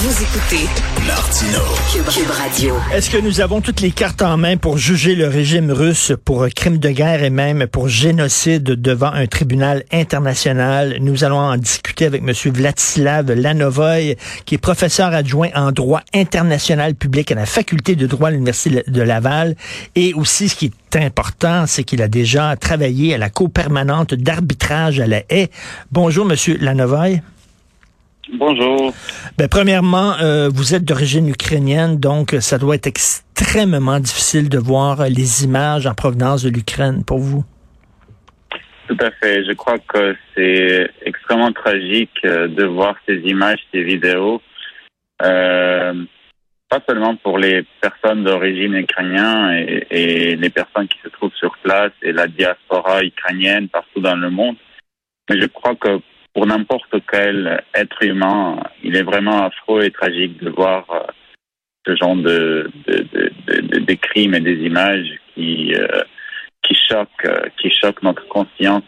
Vous écoutez Martino. Cube, Radio. Est-ce que nous avons toutes les cartes en main pour juger le régime russe pour crime de guerre et même pour génocide devant un tribunal international? Nous allons en discuter avec M. Vladislav Lanovoy, qui est professeur adjoint en droit international public à la faculté de droit à l'Université de Laval. Et aussi, ce qui est important, c'est qu'il a déjà travaillé à la Cour permanente d'arbitrage à la haie. Bonjour, M. Lanovoy. Bonjour. Ben, premièrement, euh, vous êtes d'origine ukrainienne, donc ça doit être extrêmement difficile de voir les images en provenance de l'Ukraine pour vous. Tout à fait. Je crois que c'est extrêmement tragique euh, de voir ces images, ces vidéos. Euh, pas seulement pour les personnes d'origine ukrainienne et, et, les personnes qui se trouvent sur place et la diaspora ukrainienne partout dans le monde, mais je crois que pour n'importe quel être humain, il est vraiment affreux et tragique de voir euh, ce genre de, de, de, crimes et des images qui euh, qui choquent euh, qui choquent notre conscience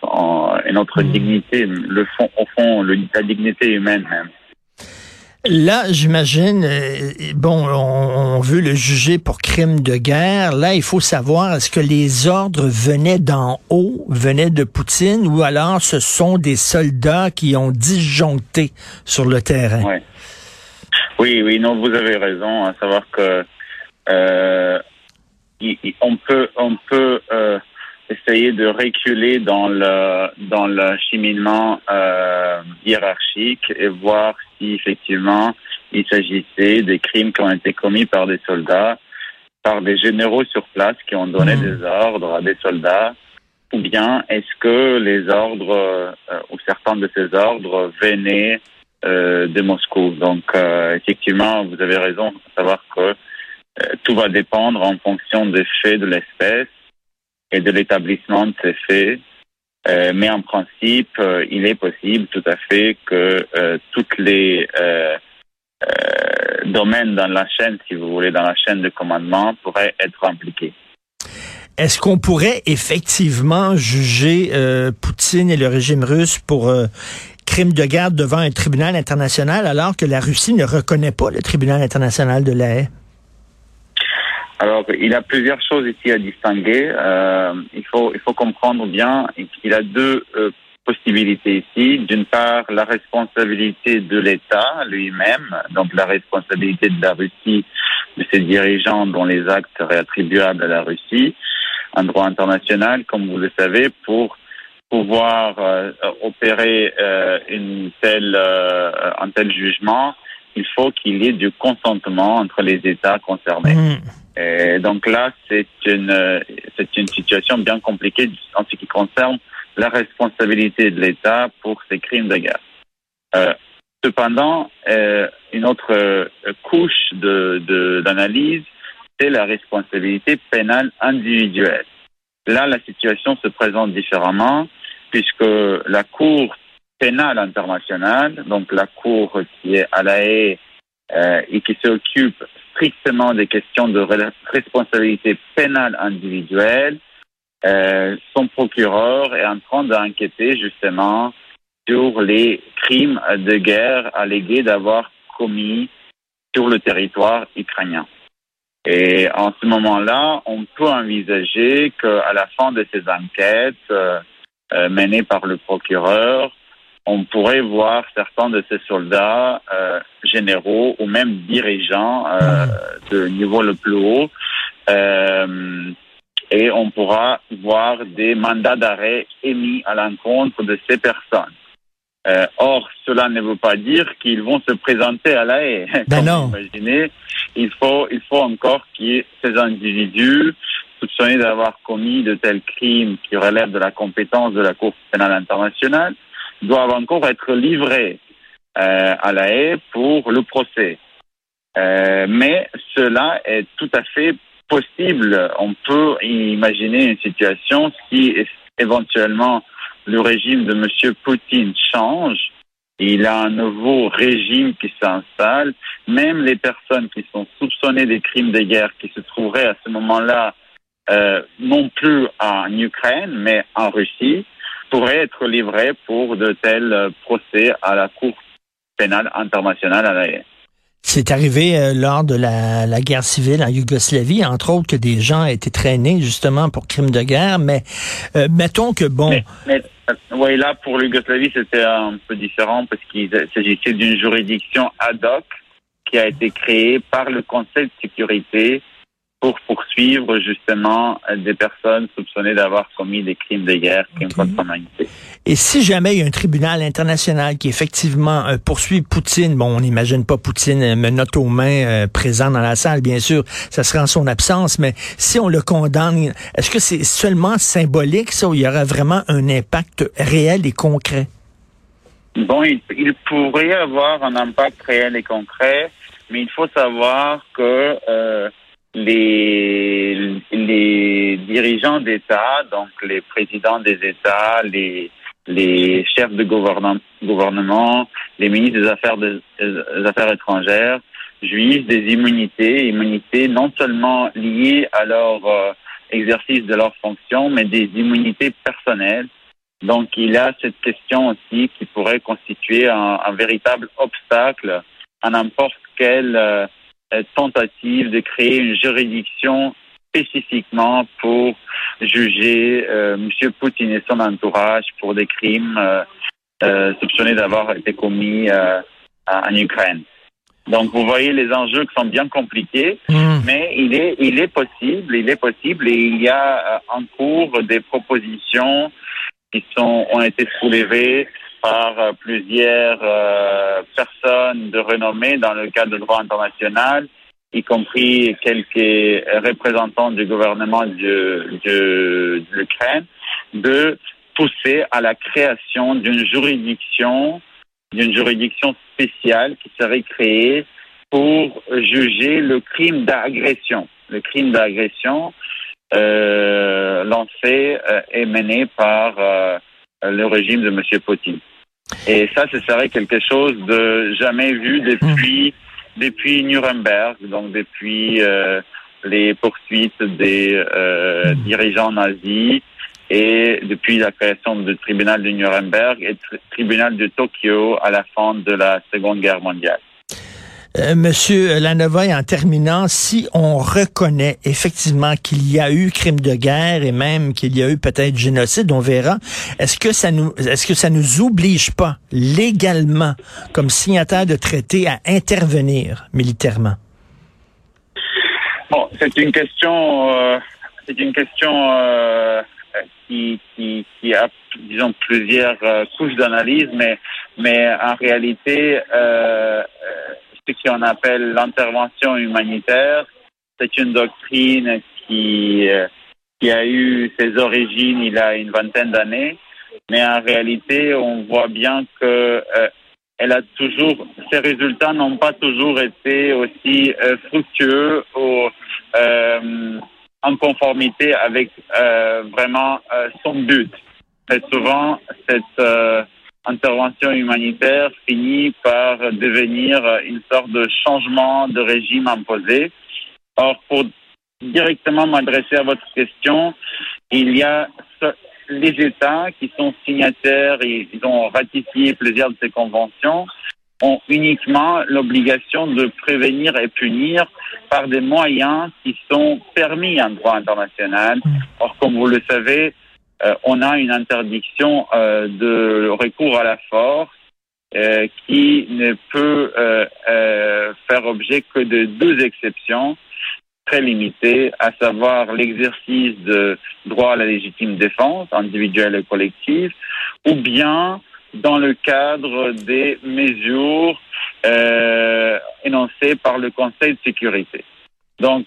et notre mmh. dignité, le fond au fond la dignité humaine même. Là, j'imagine, euh, bon, on, veut le juger pour crime de guerre. Là, il faut savoir, est-ce que les ordres venaient d'en haut, venaient de Poutine, ou alors ce sont des soldats qui ont disjoncté sur le terrain? Oui, oui, non, vous avez raison, à savoir que euh, on peut, on peut euh, essayer de reculer dans le dans le cheminement euh, hiérarchique et voir si effectivement il s'agissait des crimes qui ont été commis par des soldats, par des généraux sur place qui ont donné mmh. des ordres à des soldats, ou bien est-ce que les ordres euh, ou certains de ces ordres venaient euh, de Moscou? Donc euh, effectivement, vous avez raison de savoir que tout va dépendre en fonction des faits de l'espèce et de l'établissement de ces faits. Euh, mais en principe, euh, il est possible tout à fait que euh, toutes les euh, domaines dans la chaîne, si vous voulez, dans la chaîne de commandement, pourraient être impliqués. Est-ce qu'on pourrait effectivement juger Poutine et le régime russe pour crime de guerre devant un tribunal international alors que la Russie ne reconnaît pas le tribunal international de la haie? Alors, il a plusieurs choses ici à distinguer. Euh, il faut il faut comprendre bien qu'il a deux euh, possibilités ici. D'une part, la responsabilité de l'État lui-même, donc la responsabilité de la Russie, de ses dirigeants dont les actes réattribuables à la Russie, en droit international, comme vous le savez, pour pouvoir euh, opérer euh, une telle euh, un tel jugement, il faut qu'il y ait du consentement entre les États concernés. Mmh. Et donc là, c'est une c'est une situation bien compliquée en ce qui concerne la responsabilité de l'État pour ces crimes de guerre. Euh, cependant, euh, une autre euh, couche de d'analyse, c'est la responsabilité pénale individuelle. Là, la situation se présente différemment puisque la Cour pénale internationale, donc la Cour qui est à la haie euh, et qui s'occupe strictement des questions de responsabilité pénale individuelle, euh, son procureur est en train d'enquêter justement sur les crimes de guerre allégués d'avoir commis sur le territoire ukrainien. Et en ce moment-là, on peut envisager qu'à la fin de ces enquêtes euh, euh menées par le procureur, on pourrait voir certains de ces soldats euh, généraux ou même dirigeants euh, de niveau le plus haut. Euh, et on pourra voir des mandats d'arrêt émis à l'encontre de ces personnes. Euh, or, cela ne veut pas dire qu'ils vont se présenter à la haie. Ben non. Imaginez, il faut, il faut encore que ces individus soupçonnés d'avoir commis de tels crimes qui relèvent de la compétence de la Cour pénale internationale doivent encore être livrés euh, à la haie pour le procès. Euh, mais cela est tout à fait possible. On peut imaginer une situation si éventuellement le régime de M. Poutine change, il a un nouveau régime qui s'installe, même les personnes qui sont soupçonnées des crimes de guerre qui se trouveraient à ce moment-là euh, non plus en Ukraine, mais en Russie, pourrait être livré pour de tels procès à la Cour pénale internationale à la c'est arrivé euh, lors de la, la, guerre civile en Yougoslavie, entre autres, que des gens étaient traînés justement pour crimes de guerre, mais euh, mettons que bon. Mais, euh, oui, là pour l'Yougoslavie c'était un peu différent parce qu'il s'agissait d'une juridiction ad hoc qui a été créée par le Conseil de sécurité pour poursuivre justement des personnes soupçonnées d'avoir commis des crimes de guerre, crimes contre l'humanité. Et si jamais il y a un tribunal international qui effectivement euh, poursuit Poutine, bon, on n'imagine pas Poutine euh, menotte aux mains euh, présent dans la salle, bien sûr, ça serait en son absence, mais si on le condamne, est-ce que c'est seulement symbolique, ça, ou il y aura vraiment un impact réel et concret? Bon, il, il pourrait avoir un impact réel et concret, mais il faut savoir que euh, les, les dirigeants d'État, donc les présidents des États, les, les chefs de gouvernement, les ministres des Affaires, étrangères, jouissent des immunités, immunités non seulement liées à leur euh, exercice de leurs fonctions, mais des immunités personnelles. Donc il y a cette question aussi qui pourrait constituer un, un véritable obstacle à n'importe quel euh, euh, tentative de créer une juridiction spécifiquement pour juger euh, M. Poutine et son entourage pour des crimes euh, euh soupçonnés d'avoir été commis euh, en Ukraine. Donc, vous voyez les enjeux qui sont bien compliqués, hmm. mais il est, il est possible, il est possible, et il y a en cours des propositions qui sont ont été soulevées par euh, plusieurs euh, personnes de renommée dans le cadre du droit international, y compris quelques représentants du gouvernement de, l'Ukraine, de pousser à la création d'une juridiction, d'une juridiction spéciale qui serait créée pour juger le crime d'agression. Le crime d'agression euh, lancé et mené par le régime de M. Poutine. Et ça, ce serait quelque chose de jamais vu depuis depuis Nuremberg, donc depuis euh, les poursuites des euh, dirigeants nazis et depuis la création du tribunal de Nuremberg et tribunal de Tokyo à la fin de la Seconde Guerre mondiale. Euh, Monsieur Lanovoy, en terminant, si on reconnaît effectivement qu'il y a eu crime de guerre et même qu'il y a eu peut-être génocide, on verra. Est-ce que ça nous, est-ce que ça nous oblige pas légalement, comme signataire de traité, à intervenir militairement? Bon, c'est une question, euh, c'est une question euh, qui, qui, qui, a, disons, plusieurs couches d'analyse, mais, mais en réalité ce qu'on appelle l'intervention humanitaire. C'est une doctrine qui, euh, qui a eu ses origines il y a une vingtaine d'années, mais en réalité, on voit bien que euh, elle a toujours, ses résultats n'ont pas toujours été aussi euh, fructueux ou en conformité avec vraiment son but. Et souvent, cette intervention humanitaire finit par devenir une sorte de changement de régime imposé. Or, pour directement m'adresser à votre question, il y a les États qui sont signataires et ils ont ratifié plusieurs de ces conventions ont uniquement l'obligation de prévenir et punir par des moyens qui sont permis en droit international. Mm. Or, comme vous le savez, euh, on a une interdiction euh, de recours à la force euh, qui ne peut faire objet que de deux exceptions très limitées, à savoir l'exercice de droit à la légitime défense individuelle et collective, ou bien dans le cadre des mesures énoncées par le Conseil de sécurité. Donc,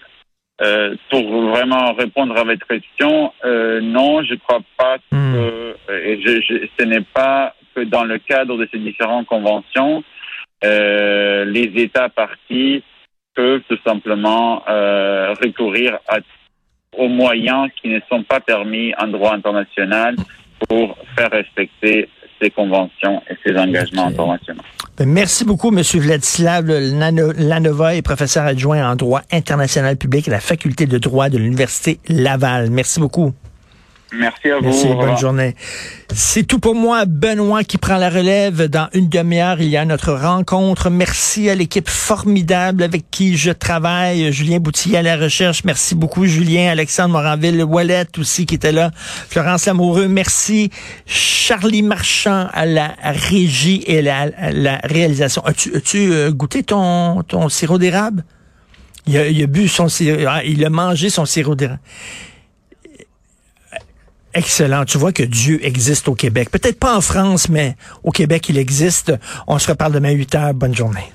euh, pour vraiment répondre à votre question, euh, non, je ne crois pas que hmm. et je, ce n'est pas que dans le cadre de ces différentes conventions, euh, les États partis peuvent tout simplement euh, recourir à, aux moyens qui ne sont pas permis en droit international pour faire respecter conventions et ces engagements internationaux. Ben, merci beaucoup, M. Vladislav Lanova, est professeur adjoint en droit international public à la faculté de droit de l'Université Laval. Merci beaucoup. Merci à vous. Merci, bonne journée. C'est tout pour moi. Benoît qui prend la relève. Dans une demi-heure, il y a notre rencontre. Merci à l'équipe formidable avec qui je travaille. Julien Boutillier à la recherche. Merci beaucoup, Julien. Alexandre Moranville, Wallet aussi qui était là. Florence Lamoureux, merci. Charlie Marchand à la régie et la, à la réalisation. As-tu euh, goûté ton, ton sirop d'érable? Il a, il a bu son sirop, ah, il a mangé son sirop d'érable. Excellent. Tu vois que Dieu existe au Québec. Peut-être pas en France, mais au Québec, il existe. On se reparle demain 8 heures. Bonne journée.